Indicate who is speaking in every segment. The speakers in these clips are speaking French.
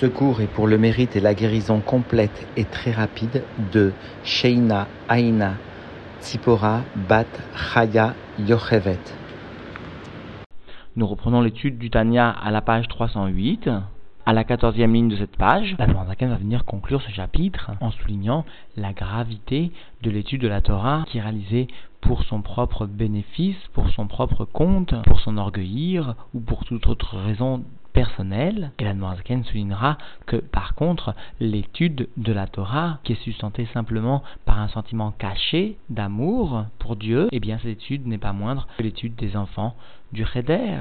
Speaker 1: Ce cours est pour le mérite et la guérison complète et très rapide de Sheina Aina Tzipora Bat Chaya Yochevet.
Speaker 2: Nous reprenons l'étude du Tanya à la page 308. À la quatorzième ligne de cette page, la Zaken va venir conclure ce chapitre en soulignant la gravité de l'étude de la Torah qui est réalisée pour son propre bénéfice, pour son propre compte, pour s'enorgueillir ou pour toute autre raison personnelle. Et la Zaken soulignera que par contre, l'étude de la Torah, qui est sustentée simplement par un sentiment caché d'amour pour Dieu, eh bien cette étude n'est pas moindre que l'étude des enfants du Cheder.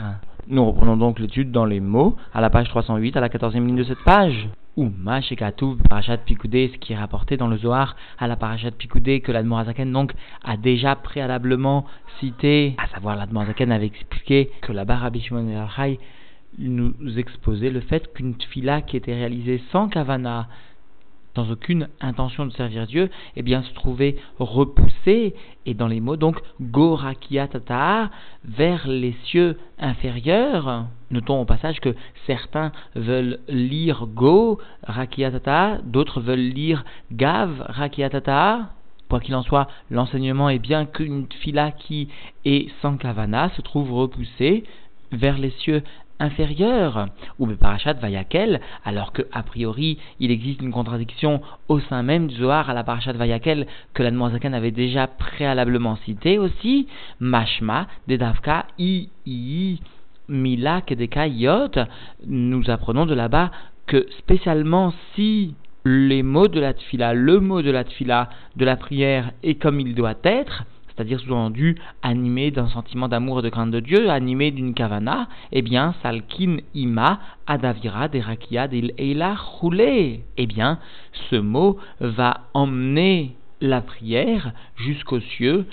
Speaker 2: Nous reprenons donc l'étude dans les mots à la page 308, à la 14e ligne de cette page. Ou Mashekatouv Parashat Pikoudé, ce qui est rapporté dans le Zohar à la Parashat Pikoudé que l'Admorazaken donc a déjà préalablement cité, à savoir l'Admorazaken avait expliqué que la Rabbi Nous exposait le fait qu'une fila qui était réalisée sans kavana, sans aucune intention de servir Dieu, eh bien se trouvait repoussé, et dans les mots donc Gorakiatata vers les cieux inférieurs. Notons au passage que certains veulent lire Go Rakiatata, d'autres veulent lire Gav Rakiatata. Quoi qu'il en soit, l'enseignement est bien qu'une fila qui est sans kavana se trouve repoussée vers les cieux inférieur, ou Parashat Vayakel, alors que a priori il existe une contradiction au sein même du Zohar à la Parashat Vayakel que l'Admoazakan avait déjà préalablement cité aussi, Mashma, Dedavka, I, I, Mila, Kedeka, Yot, nous apprenons de là-bas que spécialement si les mots de la tfila, le mot de la tfila, de la prière est comme il doit être, c'est-à-dire sous-entendu animé d'un sentiment d'amour et de crainte de Dieu, animé d'une kavana, eh bien, salkin ima adavira derakia del eila roulé. Eh bien, ce mot va emmener la prière jusqu'aux cieux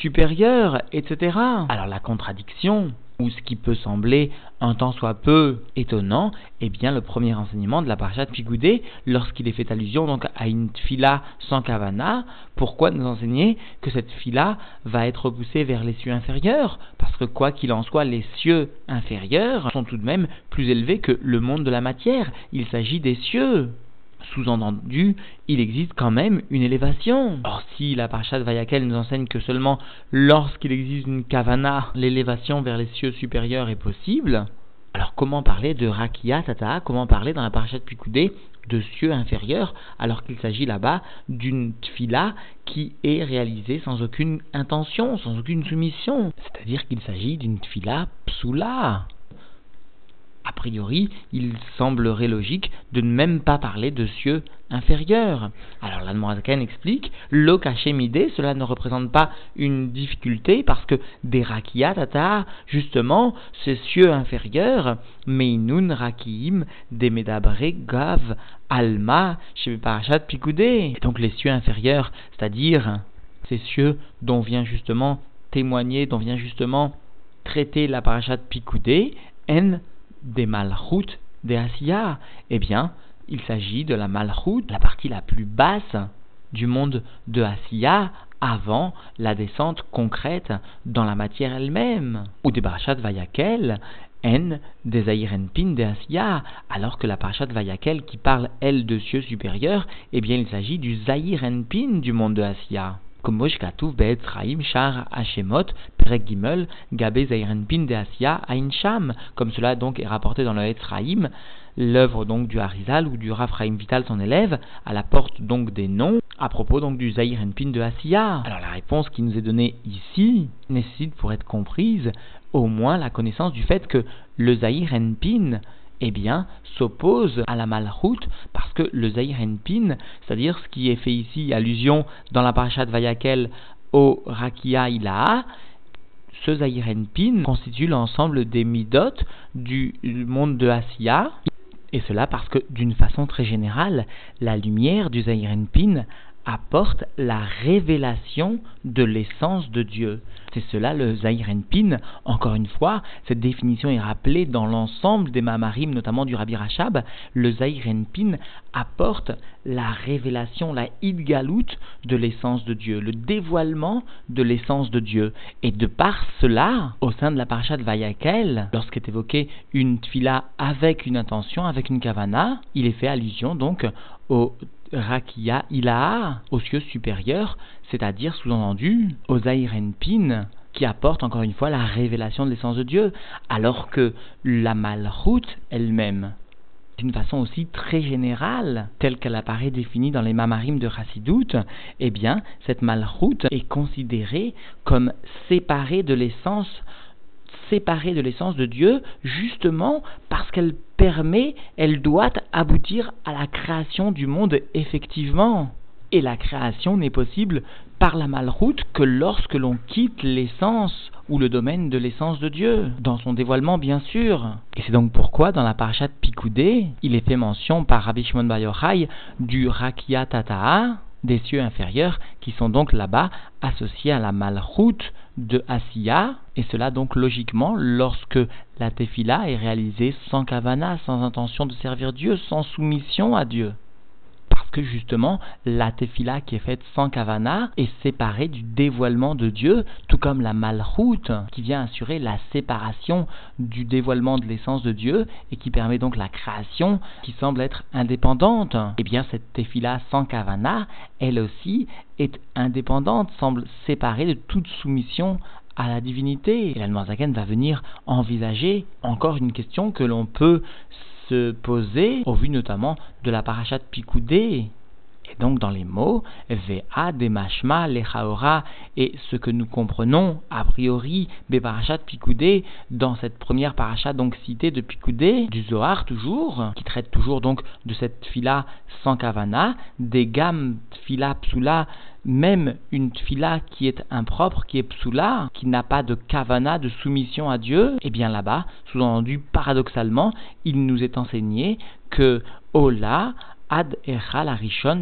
Speaker 2: supérieurs, etc. Alors la contradiction ou ce qui peut sembler un temps soit peu étonnant, eh bien le premier enseignement de la parashat Pigoudé, lorsqu'il est fait allusion donc à une fila sans kavana, pourquoi nous enseigner que cette fila va être repoussée vers les cieux inférieurs? Parce que quoi qu'il en soit, les cieux inférieurs sont tout de même plus élevés que le monde de la matière. Il s'agit des cieux. Sous-entendu, il existe quand même une élévation. Or, si la Parashat Vayakel nous enseigne que seulement lorsqu'il existe une kavana, l'élévation vers les cieux supérieurs est possible, alors comment parler de Rakia Tata? Comment parler dans la Parashat Pikoudé de cieux inférieurs alors qu'il s'agit là-bas d'une tfila qui est réalisée sans aucune intention, sans aucune soumission? C'est-à-dire qu'il s'agit d'une tfila psoula a priori, il semblerait logique de ne même pas parler de cieux inférieurs. Alors l'Admorazaken explique, l'okashemide, cela ne représente pas une difficulté parce que des tata, justement, ces cieux inférieurs, meinun rakiim, des medabre gav, alma, parachat pikoudé. Donc les cieux inférieurs, c'est-à-dire ces cieux dont vient justement témoigner, dont vient justement traiter la parachat picoudé, en des malchut des Asiya Eh bien, il s'agit de la malchut, la partie la plus basse du monde de Asiya avant la descente concrète dans la matière elle-même. Ou des Barachat Vayakel, N des Aïrenpin des Asiya, alors que la Parashat Vayakel qui parle elle de cieux supérieurs, eh bien il s'agit du Zahir du monde de Asiya comme Shar Hashemot, Perek Gimel, Gabe Zairenpin de Sham, comme cela donc est rapporté dans le Etzraïm, l'œuvre donc du Harizal ou du Raphaïm Vital, son élève, à la porte donc des noms, à propos donc du Zahir Pin de Asiya. Alors la réponse qui nous est donnée ici nécessite pour être comprise au moins la connaissance du fait que le Zahir Pin eh bien, s'oppose à la malchut parce que le Zahir Pin, c'est-à-dire ce qui est fait ici, allusion dans la parashat Vayakel au Rakia Ilaha, ce Zahir Pin constitue l'ensemble des midot du monde de Asiya, et cela parce que, d'une façon très générale, la lumière du Zahir Pin apporte la révélation de l'essence de Dieu. C'est cela le Pin. Encore une fois, cette définition est rappelée dans l'ensemble des Mamarim, notamment du Rabbi Rachab. Le Pin apporte la révélation, la Idgalut de l'essence de Dieu, le dévoilement de l'essence de Dieu. Et de par cela, au sein de la parasha de Vayakel, lorsqu'est évoquée une tfila avec une intention, avec une kavana, il est fait allusion donc au Rakia Ilaha, aux cieux supérieurs, c'est-à-dire sous-entendu aux Pin, qui apporte encore une fois la révélation de l'essence de Dieu, alors que la Malchut elle-même, d'une façon aussi très générale, telle qu'elle apparaît définie dans les Mamarim de Chassidout, eh bien, cette Malchut est considérée comme séparée de l'essence séparée de l'essence de Dieu, justement parce qu'elle permet, elle doit aboutir à la création du monde effectivement. Et la création n'est possible par la malroute que lorsque l'on quitte l'essence ou le domaine de l'essence de Dieu, dans son dévoilement bien sûr. Et c'est donc pourquoi dans la parashat Picoudé, il est fait mention par Rabbi Shimon du Rakia Tata'a, des cieux inférieurs, qui sont donc là-bas associés à la malroute de Asiya, et cela donc logiquement lorsque la tefila est réalisée sans kavana, sans intention de servir Dieu, sans soumission à Dieu que justement la tefila qui est faite sans kavana est séparée du dévoilement de Dieu, tout comme la malchoute qui vient assurer la séparation du dévoilement de l'essence de Dieu et qui permet donc la création qui semble être indépendante. Eh bien cette tefila sans kavana, elle aussi est indépendante, semble séparée de toute soumission à la divinité. Et la va venir envisager encore une question que l'on peut se poser au vu notamment de la parachat Picoudé. Et donc dans les mots, Ve'a, Demashma, Lechaora, et ce que nous comprenons a priori, Beparachat Picoudé, dans cette première parachat donc citée de Picoudé, du Zohar toujours, qui traite toujours donc de cette fila sans kavana, des gammes fila psula, même une tfila qui est impropre, qui est psula, qui n'a pas de kavana, de soumission à Dieu, eh bien là-bas, sous-entendu paradoxalement, il nous est enseigné que Ola ad echal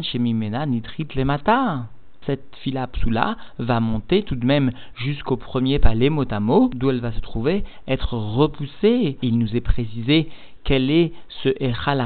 Speaker 2: shemimena nitrit lemata cette fila psula va monter tout de même jusqu'au premier palais motamo, d'où elle va se trouver, être repoussée. Il nous est précisé quel est ce Echal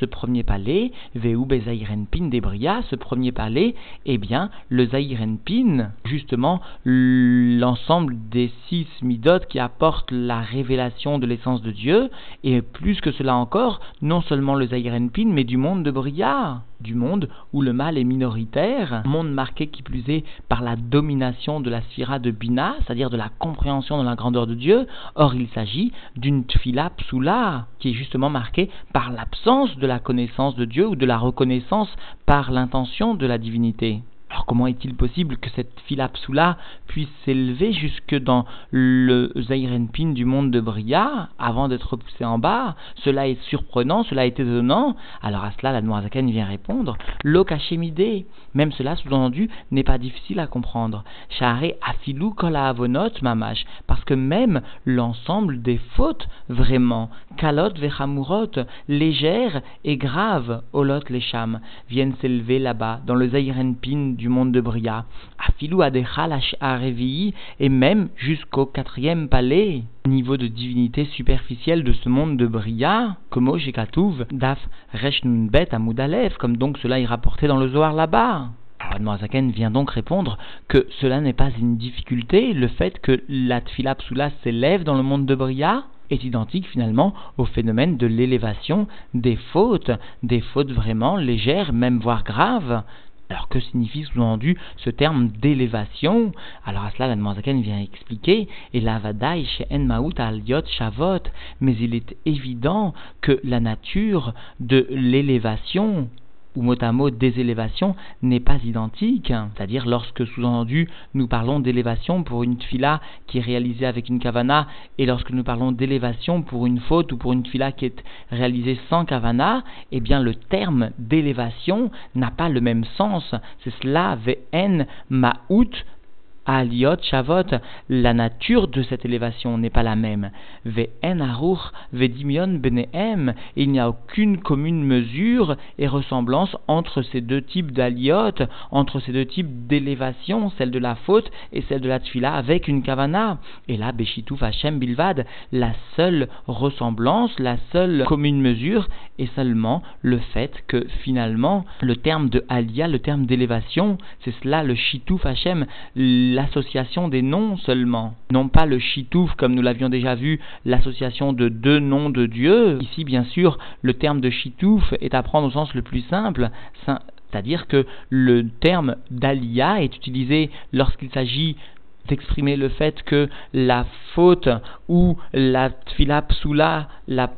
Speaker 2: ce premier palais, Vehu Bezairenpin Debria, ce premier palais? Eh bien, le Zairenpin, justement, l'ensemble des six midot qui apportent la révélation de l'essence de Dieu, et plus que cela encore, non seulement le Zairenpin, mais du monde de Bria du monde où le mal est minoritaire, monde marqué qui plus est par la domination de la sphira de Bina, c'est-à-dire de la compréhension de la grandeur de Dieu. Or, il s'agit d'une tfila psula, qui est justement marquée par l'absence de la connaissance de Dieu ou de la reconnaissance par l'intention de la divinité. Alors comment est-il possible que cette philapsula puisse s'élever jusque dans le Zairenpin du monde de Bria avant d'être poussé en bas? Cela est surprenant, cela est étonnant. Alors à cela, la Noirzaken vient répondre Lokashemide. Même cela, sous-entendu, n'est pas difficile à comprendre. Share afilu kola avonot mamash. Parce que même l'ensemble des fautes, vraiment, kalot vechamurot, légères et graves, olot les viennent s'élever là-bas, dans le Zairenpin du du monde de Bria, Afilou Adechal Arevi, et même jusqu'au quatrième palais, niveau de divinité superficielle de ce monde de Bria, comme Daf Reshnunbet comme donc cela est rapporté dans le Zohar là-bas. Alors vient donc répondre que cela n'est pas une difficulté, le fait que la Tfila s'élève dans le monde de Bria est identique finalement au phénomène de l'élévation des fautes, des fautes vraiment légères, même voire graves, alors que signifie sous-entendu ce terme d'élévation? Alors à cela, la Zaken vient expliquer, et la vadaï chez Enmaout al Shavot, mais il est évident que la nature de l'élévation ou mot à mot d'élévation n'est pas identique. C'est-à-dire lorsque sous-entendu nous parlons d'élévation pour une fila qui est réalisée avec une kavana et lorsque nous parlons d'élévation pour une faute ou pour une fila qui est réalisée sans kavana, eh bien le terme d'élévation n'a pas le même sens. C'est cela, vn ma'out aliot shavot, la nature de cette élévation n'est pas la même. Ve'en aruch ve'dimion benehem, il n'y a aucune commune mesure et ressemblance entre ces deux types d'aliot, entre ces deux types d'élévation, celle de la faute et celle de la tfila avec une kavana. Et là, Beshitouf Hashem Bilvad, la seule ressemblance, la seule commune mesure est seulement le fait que finalement, le terme de alia, le terme d'élévation, c'est cela le Shitouf Hashem, l'association des noms seulement, non pas le Shitouf comme nous l'avions déjà vu, l'association de deux noms de Dieu. Ici, bien sûr, le terme de Shitouf est à prendre au sens le plus simple, c'est-à-dire que le terme d'alia est utilisé lorsqu'il s'agit d'exprimer le fait que la faute ou la tfila psoula, la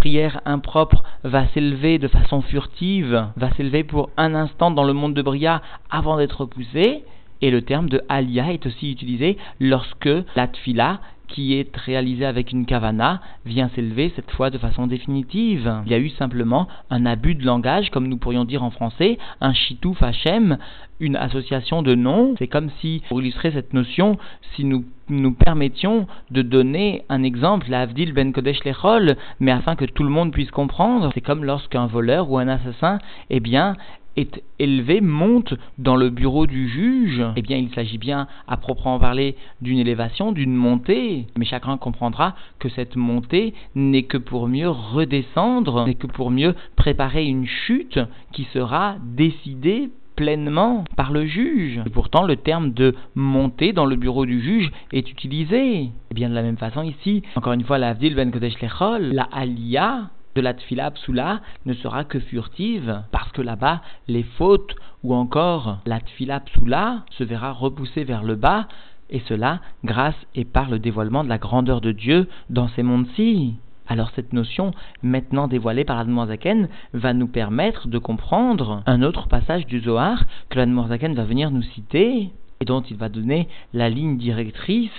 Speaker 2: prière impropre, va s'élever de façon furtive, va s'élever pour un instant dans le monde de Bria avant d'être repoussée. Et le terme de alia est aussi utilisé lorsque la tfila qui est réalisé avec une kavana vient s'élever cette fois de façon définitive. Il y a eu simplement un abus de langage, comme nous pourrions dire en français, un chitouf Hachem, une association de noms. C'est comme si, pour illustrer cette notion, si nous nous permettions de donner un exemple, la Avdil Ben Kodesh Lechol, mais afin que tout le monde puisse comprendre, c'est comme lorsqu'un voleur ou un assassin, eh bien, est élevé, monte dans le bureau du juge, eh bien il s'agit bien à proprement parler d'une élévation, d'une montée, mais chacun comprendra que cette montée n'est que pour mieux redescendre, n'est que pour mieux préparer une chute qui sera décidée pleinement par le juge. Et pourtant, le terme de monter dans le bureau du juge est utilisé. Et eh bien de la même façon ici, encore une fois, la Avdil Ben Kodesh Lechol, la Aliyah, de la tfila psula ne sera que furtive, parce que là-bas, les fautes ou encore la tfila psula se verra repoussée vers le bas, et cela grâce et par le dévoilement de la grandeur de Dieu dans ces mondes-ci. Alors cette notion, maintenant dévoilée par l'Admorzaken, va nous permettre de comprendre un autre passage du Zohar que l'Admorzaken va venir nous citer et dont il va donner la ligne directrice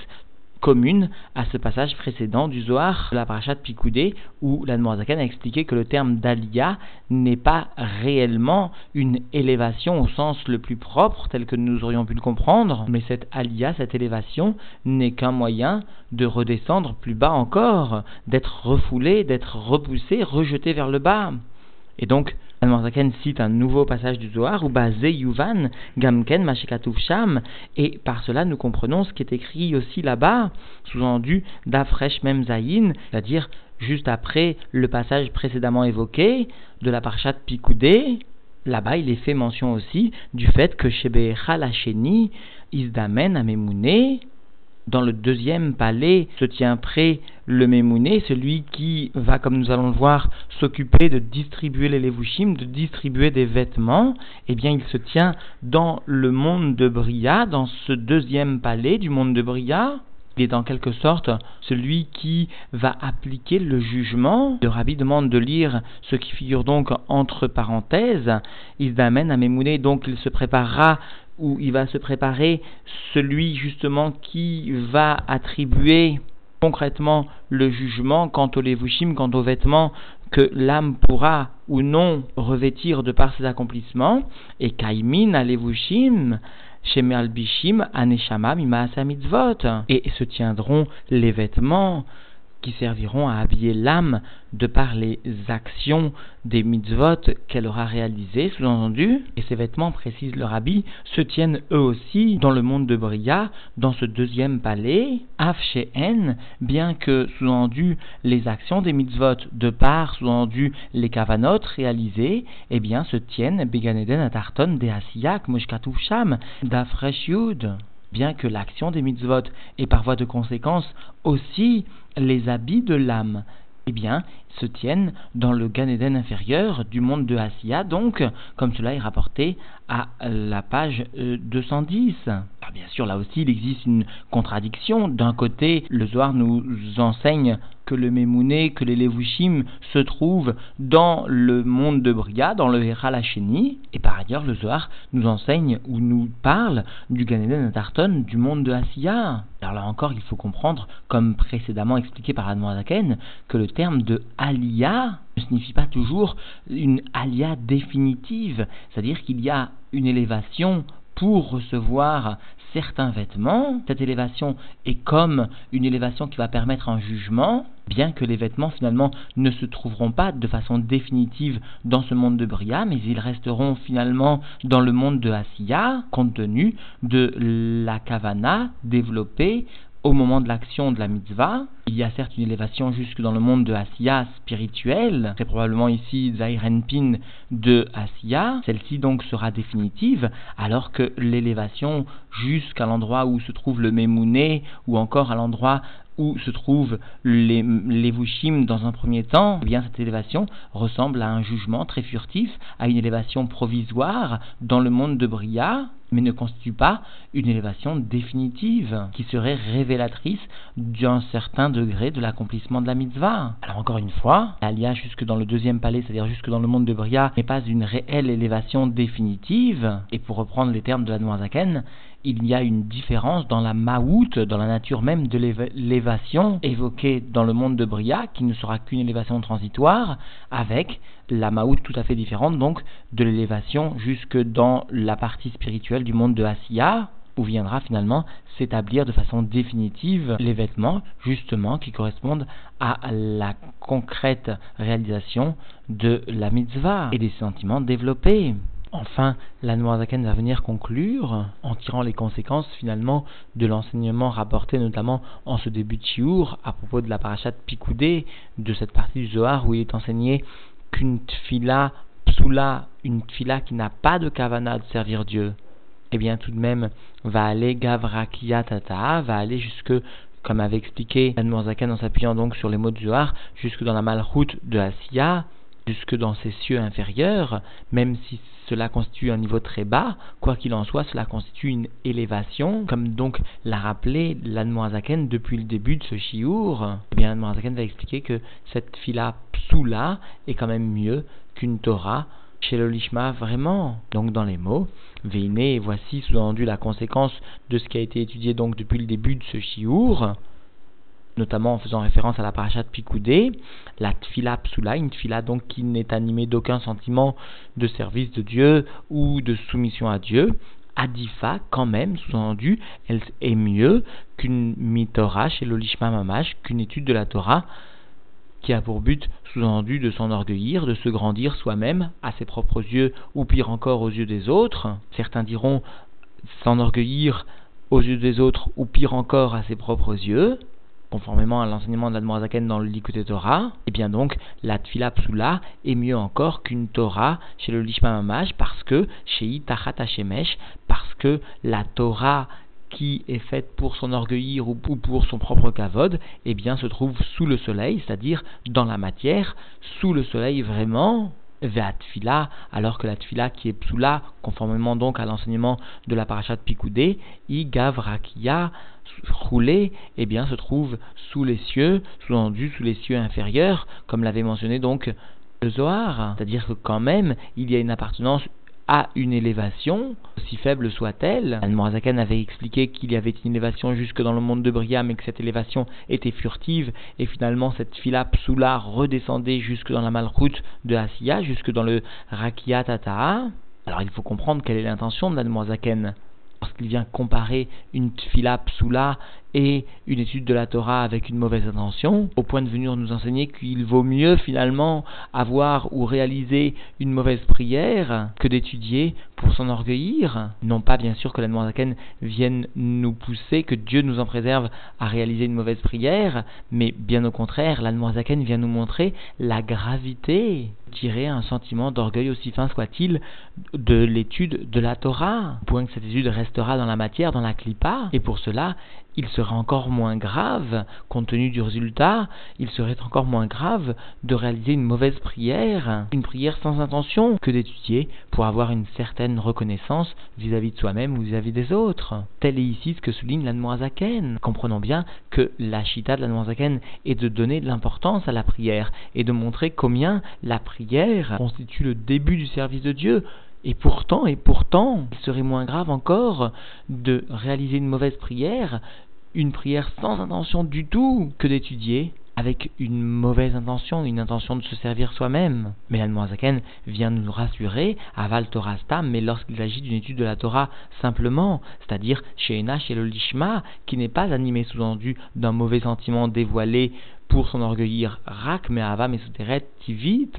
Speaker 2: commune à ce passage précédent du Zohar de la Parashat Pikoudé où la a expliqué que le terme d'Aliyah n'est pas réellement une élévation au sens le plus propre tel que nous aurions pu le comprendre, mais cette Aliyah, cette élévation, n'est qu'un moyen de redescendre plus bas encore, d'être refoulé, d'être repoussé, rejeté vers le bas. Et donc, Zaken cite un nouveau passage du Zohar, ou Yuvan, Gamken, Mashikatouf Sham, et par cela nous comprenons ce qui est écrit aussi là-bas, sous-entendu d'Afresh Mem c'est-à-dire juste après le passage précédemment évoqué de la Parchat Pikoudé. Là-bas, il est fait mention aussi du fait que Shebecha Lacheni, Isdamen Amemouné, dans le deuxième palais se tient prêt le Mémouné, celui qui va, comme nous allons le voir, s'occuper de distribuer les levushim, de distribuer des vêtements, eh bien il se tient dans le monde de Bria, dans ce deuxième palais du monde de Bria. Il est en quelque sorte celui qui va appliquer le jugement. Le rabbi demande de lire ce qui figure donc entre parenthèses. Il amène à Mémouné, donc il se préparera où il va se préparer celui justement qui va attribuer concrètement le jugement quant aux levushim, quant aux vêtements que l'âme pourra ou non revêtir de par ses accomplissements, et kaimin alevushim, shemealbishim aneshama et se tiendront les vêtements qui serviront à habiller l'âme de par les actions des mitzvot qu'elle aura réalisées, sous-entendu, et ces vêtements, précise le rabbi, se tiennent eux aussi dans le monde de Bria, dans ce deuxième palais, Afsheen, bien que, sous-entendu, les actions des mitzvot, de par, sous-entendu, les kavanot réalisées, eh bien, se tiennent Beganeden Atarton de Asiyak, Moshkatouf Sham, d'Afresh bien que l'action des mitzvot ait par voie de conséquence aussi les habits de l'âme, eh bien, se tiennent dans le Gan inférieur du monde de Asiya, donc, comme cela est rapporté à la page 210. Euh, Alors bien sûr, là aussi, il existe une contradiction. D'un côté, le Zohar nous enseigne que le Mémouné, que les Levushim se trouvent dans le monde de Bria, dans le Heralacheni, et par ailleurs, le Zohar nous enseigne ou nous parle du Gan Eden Tarton, du monde de Asiya. Alors là encore, il faut comprendre, comme précédemment expliqué par Admoazaken, que le terme de alia ne signifie pas toujours une alia définitive, c'est-à-dire qu'il y a une élévation pour recevoir certains vêtements. Cette élévation est comme une élévation qui va permettre un jugement, bien que les vêtements finalement ne se trouveront pas de façon définitive dans ce monde de Bria, mais ils resteront finalement dans le monde de Asiya, compte tenu de la kavana développée au moment de l'action de la mitzvah, il y a certes une élévation jusque dans le monde de Asiya spirituel, c'est probablement ici Zairenpin de Asiya, celle-ci donc sera définitive, alors que l'élévation jusqu'à l'endroit où se trouve le Memouné, ou encore à l'endroit où se trouvent les, les Vushim dans un premier temps, eh bien cette élévation ressemble à un jugement très furtif, à une élévation provisoire dans le monde de Bria, mais ne constitue pas une élévation définitive qui serait révélatrice d'un certain degré de l'accomplissement de la mitzvah. Alors encore une fois, l'alia jusque dans le deuxième palais, c'est-à-dire jusque dans le monde de Bria, n'est pas une réelle élévation définitive, et pour reprendre les termes de la Noirzaken, il y a une différence dans la maout, dans la nature même de l'élévation évoquée dans le monde de Bria, qui ne sera qu'une élévation transitoire, avec la maout tout à fait différente donc de l'élévation jusque dans la partie spirituelle du monde de Asiya, où viendra finalement s'établir de façon définitive les vêtements justement qui correspondent à la concrète réalisation de la mitzvah et des sentiments développés. Enfin, la Noirzaken va venir conclure en tirant les conséquences finalement de l'enseignement rapporté notamment en ce début de Chiour à propos de la parachat Picoudé, de cette partie du Zohar où il est enseigné qu'une tfila psoula, une tfila qui n'a pas de kavana de servir Dieu, eh bien tout de même va aller gavrakia tata, va aller jusque comme avait expliqué Anne en s'appuyant donc sur les mots du Zohar, jusque dans la malroute de Asiya, jusque dans ses cieux inférieurs, même si cela constitue un niveau très bas, quoi qu'il en soit, cela constitue une élévation, comme donc l'a rappelé l'Anmoazaken depuis le début de ce chiour. Eh bien, l'Anmoazaken va expliquer que cette fila psoula est quand même mieux qu'une Torah chez le Lishma vraiment. Donc dans les mots, Veine, voici sous-entendu la conséquence de ce qui a été étudié donc depuis le début de ce chiour notamment en faisant référence à la parachat Picoudé, la tfila psula, une tfila donc qui n'est animée d'aucun sentiment de service de Dieu ou de soumission à Dieu, Adifa, quand même, sous-entendu, elle est mieux qu'une mitorah chez l'Olishma Mamash, qu'une étude de la Torah qui a pour but, sous-entendu, de s'enorgueillir, de se grandir soi-même à ses propres yeux, ou pire encore aux yeux des autres. Certains diront s'enorgueillir aux yeux des autres, ou pire encore à ses propres yeux conformément à l'enseignement de l'Admorazaken dans le Likute Torah, et eh bien donc la Tfila Psula est mieux encore qu'une Torah chez le Lishma Mamash parce que chez Itachat Hashemesh, parce que la Torah qui est faite pour s'enorgueillir ou pour son propre kavod, eh bien se trouve sous le soleil, c'est-à-dire dans la matière, sous le soleil vraiment, Ve'atfila, alors que la tfila qui est psula, conformément donc à l'enseignement de la parachat Picoudé, i gavrakia, roulé, eh bien, se trouve sous les cieux, sous-entendu sous les cieux inférieurs, comme l'avait mentionné donc le Zohar. C'est-à-dire que quand même, il y a une appartenance à une élévation, aussi faible soit-elle. Al-Morazakan avait expliqué qu'il y avait une élévation jusque dans le monde de Bria, mais que cette élévation était furtive, et finalement cette fila psula redescendait jusque dans la malroute de Asiya, jusque dans le Rakia Tata'a. Alors il faut comprendre quelle est l'intention de l'Admorazaken lorsqu'il vient comparer une tfila psula et une étude de la Torah avec une mauvaise intention, au point de venir nous enseigner qu'il vaut mieux finalement avoir ou réaliser une mauvaise prière que d'étudier pour s'enorgueillir. Non pas bien sûr que la Zaken vienne nous pousser, que Dieu nous en préserve à réaliser une mauvaise prière, mais bien au contraire, la Zaken vient nous montrer la gravité tirer un sentiment d'orgueil aussi fin soit-il de l'étude de la Torah, au point que cette étude restera dans la matière, dans la clipa, et pour cela, il serait encore moins grave, compte tenu du résultat, il serait encore moins grave de réaliser une mauvaise prière, une prière sans intention, que d'étudier pour avoir une certaine reconnaissance vis-à-vis de soi-même ou vis-à-vis des autres. Tel est ici ce que souligne l'Anmoazaken. Comprenons bien que la chita de l'Anmoazaken est de donner de l'importance à la prière et de montrer combien la prière constitue le début du service de Dieu, et pourtant, et pourtant, il serait moins grave encore de réaliser une mauvaise prière, une prière sans intention du tout, que d'étudier avec une mauvaise intention, une intention de se servir soi-même. Mais l'Anmoazaken vient nous rassurer, aval Torah mais lorsqu'il s'agit d'une étude de la Torah simplement, c'est-à-dire chez Ena, chez le Lishma, qui n'est pas animé sous-entendu d'un mauvais sentiment dévoilé pour s'enorgueillir, rak mais avam et tivit,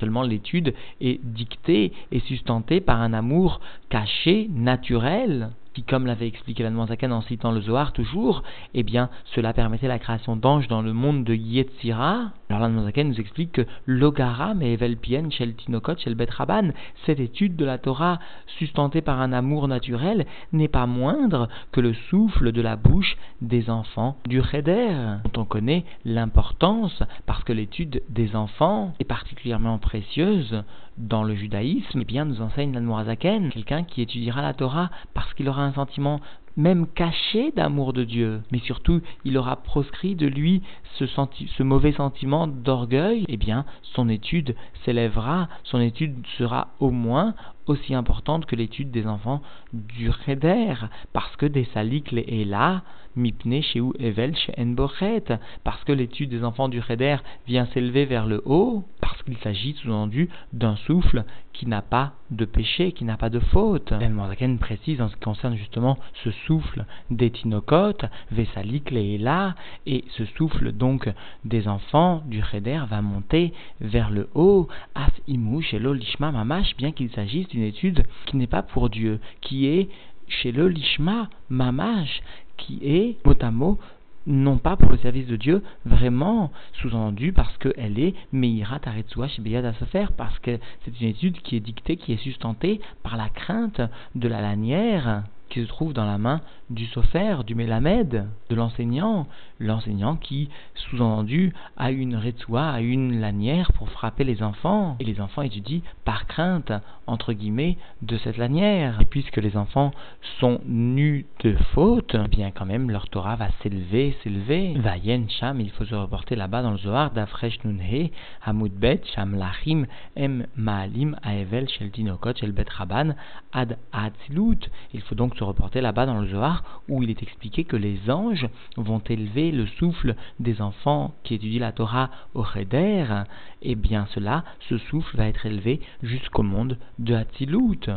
Speaker 2: Seulement l'étude est dictée et sustentée par un amour caché, naturel, qui, comme l'avait expliqué la en citant le Zohar toujours, eh bien, cela permettait la création d'anges dans le monde de Yetzira. Alors la nous explique que l'Ogaram et Evelpien, Shel Tinokot, Shel Betraban, cette étude de la Torah sustentée par un amour naturel, n'est pas moindre que le souffle de la bouche des enfants du Cheder, dont on connaît l'importance parce que l'étude des enfants est particulièrement précieuse dans le judaïsme, eh bien, nous enseigne l'Anmorazaken, quelqu'un qui étudiera la Torah parce qu'il aura un sentiment même caché d'amour de Dieu, mais surtout il aura proscrit de lui ce, mauvais sentiment d'orgueil, eh bien son étude s'élèvera, son étude sera au moins aussi importante que l'étude des enfants du Cheder, parce que des salikles est là, mipne chez evel enbochet, parce que l'étude des enfants du Cheder vient s'élever vers le haut, parce qu'il s'agit sous-entendu d'un souffle qui n'a pas de péché, qui n'a pas de faute. El Morzaken précise en ce qui concerne justement ce souffle des tinocotes, Vessalikle est là, et ce souffle donc des enfants du Cheder va monter vers le haut, Af Imouch et Lishma Mamash, bien qu'il s'agisse d'une étude qui n'est pas pour Dieu, qui est chez le Lishma Mamash, qui est mot non pas pour le service de Dieu, vraiment sous-entendu parce qu'elle est Meira Taretsua Shibeyad Asafer, parce que c'est une étude qui est dictée, qui est sustentée par la crainte de la lanière qui se trouve dans la main du sofer, du mélamède, de l'enseignant, l'enseignant qui, sous-entendu, a une rétoua, a une lanière pour frapper les enfants, et les enfants étudient par crainte, entre guillemets, de cette lanière. Et puisque les enfants sont nus de faute, eh bien quand même leur Torah va s'élever, s'élever. Vayen Sham, il faut se reporter là-bas dans le Zohar, d'Afresh Nunhe, Hamudbet, Sham Lachim, Em Maalim, Aevel, Shel Dinokot, Shel Bet Raban, Ad Atzilut. Il faut donc se reporter là-bas dans le Zohar, où il est expliqué que les anges vont élever le souffle des enfants qui étudient la Torah au Cheder, et eh bien cela, ce souffle va être élevé jusqu'au monde de Hatzilut.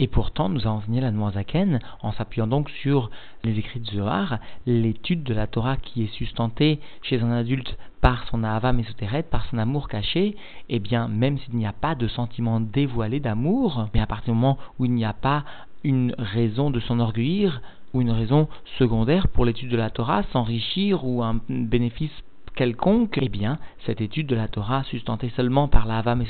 Speaker 2: Et pourtant, nous a enseigné la Zaken, en s'appuyant donc sur les écrits de Zohar, l'étude de la Torah qui est sustentée chez un adulte par son Ahava Mesoteret, par son amour caché, eh bien, même s'il n'y a pas de sentiment dévoilé d'amour, mais à partir du moment où il n'y a pas une raison de s'enorgueillir, ou une raison secondaire pour l'étude de la Torah, s'enrichir ou un bénéfice quelconque, eh bien, cette étude de la Torah, sustentée seulement par la Havam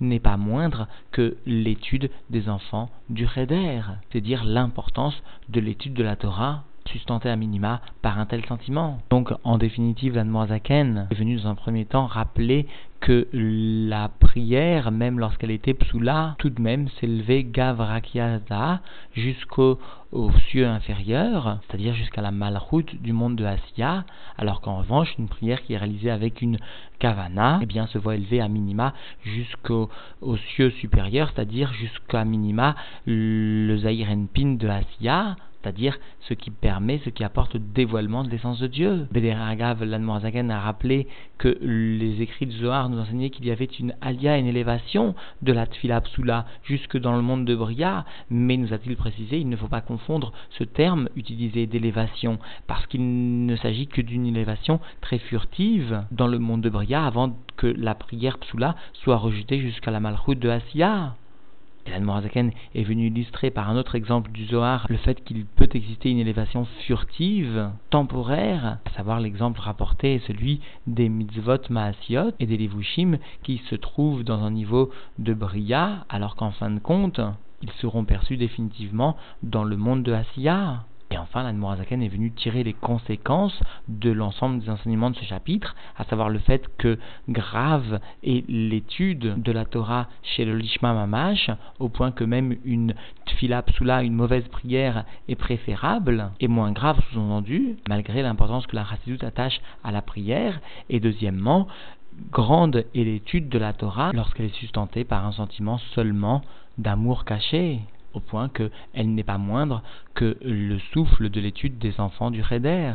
Speaker 2: n'est pas moindre que l'étude des enfants du Cheder, c'est-à-dire l'importance de l'étude de la Torah sustenté à minima par un tel sentiment. Donc, en définitive, l'Anmoazaken est venu dans un premier temps rappeler que la prière, même lorsqu'elle était psoula, tout de même s'élevait gavrakiada jusqu'au cieux inférieur, c'est-à-dire jusqu'à la malroute du monde de Asiya, alors qu'en revanche, une prière qui est réalisée avec une kavana, eh bien, se voit élevée à minima jusqu'au cieux supérieur, c'est-à-dire jusqu'à minima le Zahir-en-Pin de Asiya, c'est-à-dire ce qui permet, ce qui apporte le dévoilement de l'essence de Dieu. Bédéragav l'Anmoazagan a rappelé que les écrits de Zohar nous enseignaient qu'il y avait une alia, une élévation de la Tfila Psula jusque dans le monde de Bria, mais nous a-t-il précisé, il ne faut pas confondre ce terme utilisé d'élévation, parce qu'il ne s'agit que d'une élévation très furtive dans le monde de Bria avant que la prière Psula soit rejetée jusqu'à la Malchut de Asiya. Et est venu illustrer par un autre exemple du Zohar le fait qu'il peut exister une élévation furtive, temporaire, à savoir l'exemple rapporté est celui des mitzvot maasiot et des levushim qui se trouvent dans un niveau de bria, alors qu'en fin de compte, ils seront perçus définitivement dans le monde de Asiya. Et enfin, l'Anmorazaken est venu tirer les conséquences de l'ensemble des enseignements de ce chapitre, à savoir le fait que grave est l'étude de la Torah chez le Lishma Mamash, au point que même une tfila psula, une mauvaise prière, est préférable, et moins grave sous-entendu, malgré l'importance que la Chassidut attache à la prière. Et deuxièmement, grande est l'étude de la Torah lorsqu'elle est sustentée par un sentiment seulement d'amour caché au point qu'elle n'est pas moindre que le souffle de l'étude des enfants du Cheder.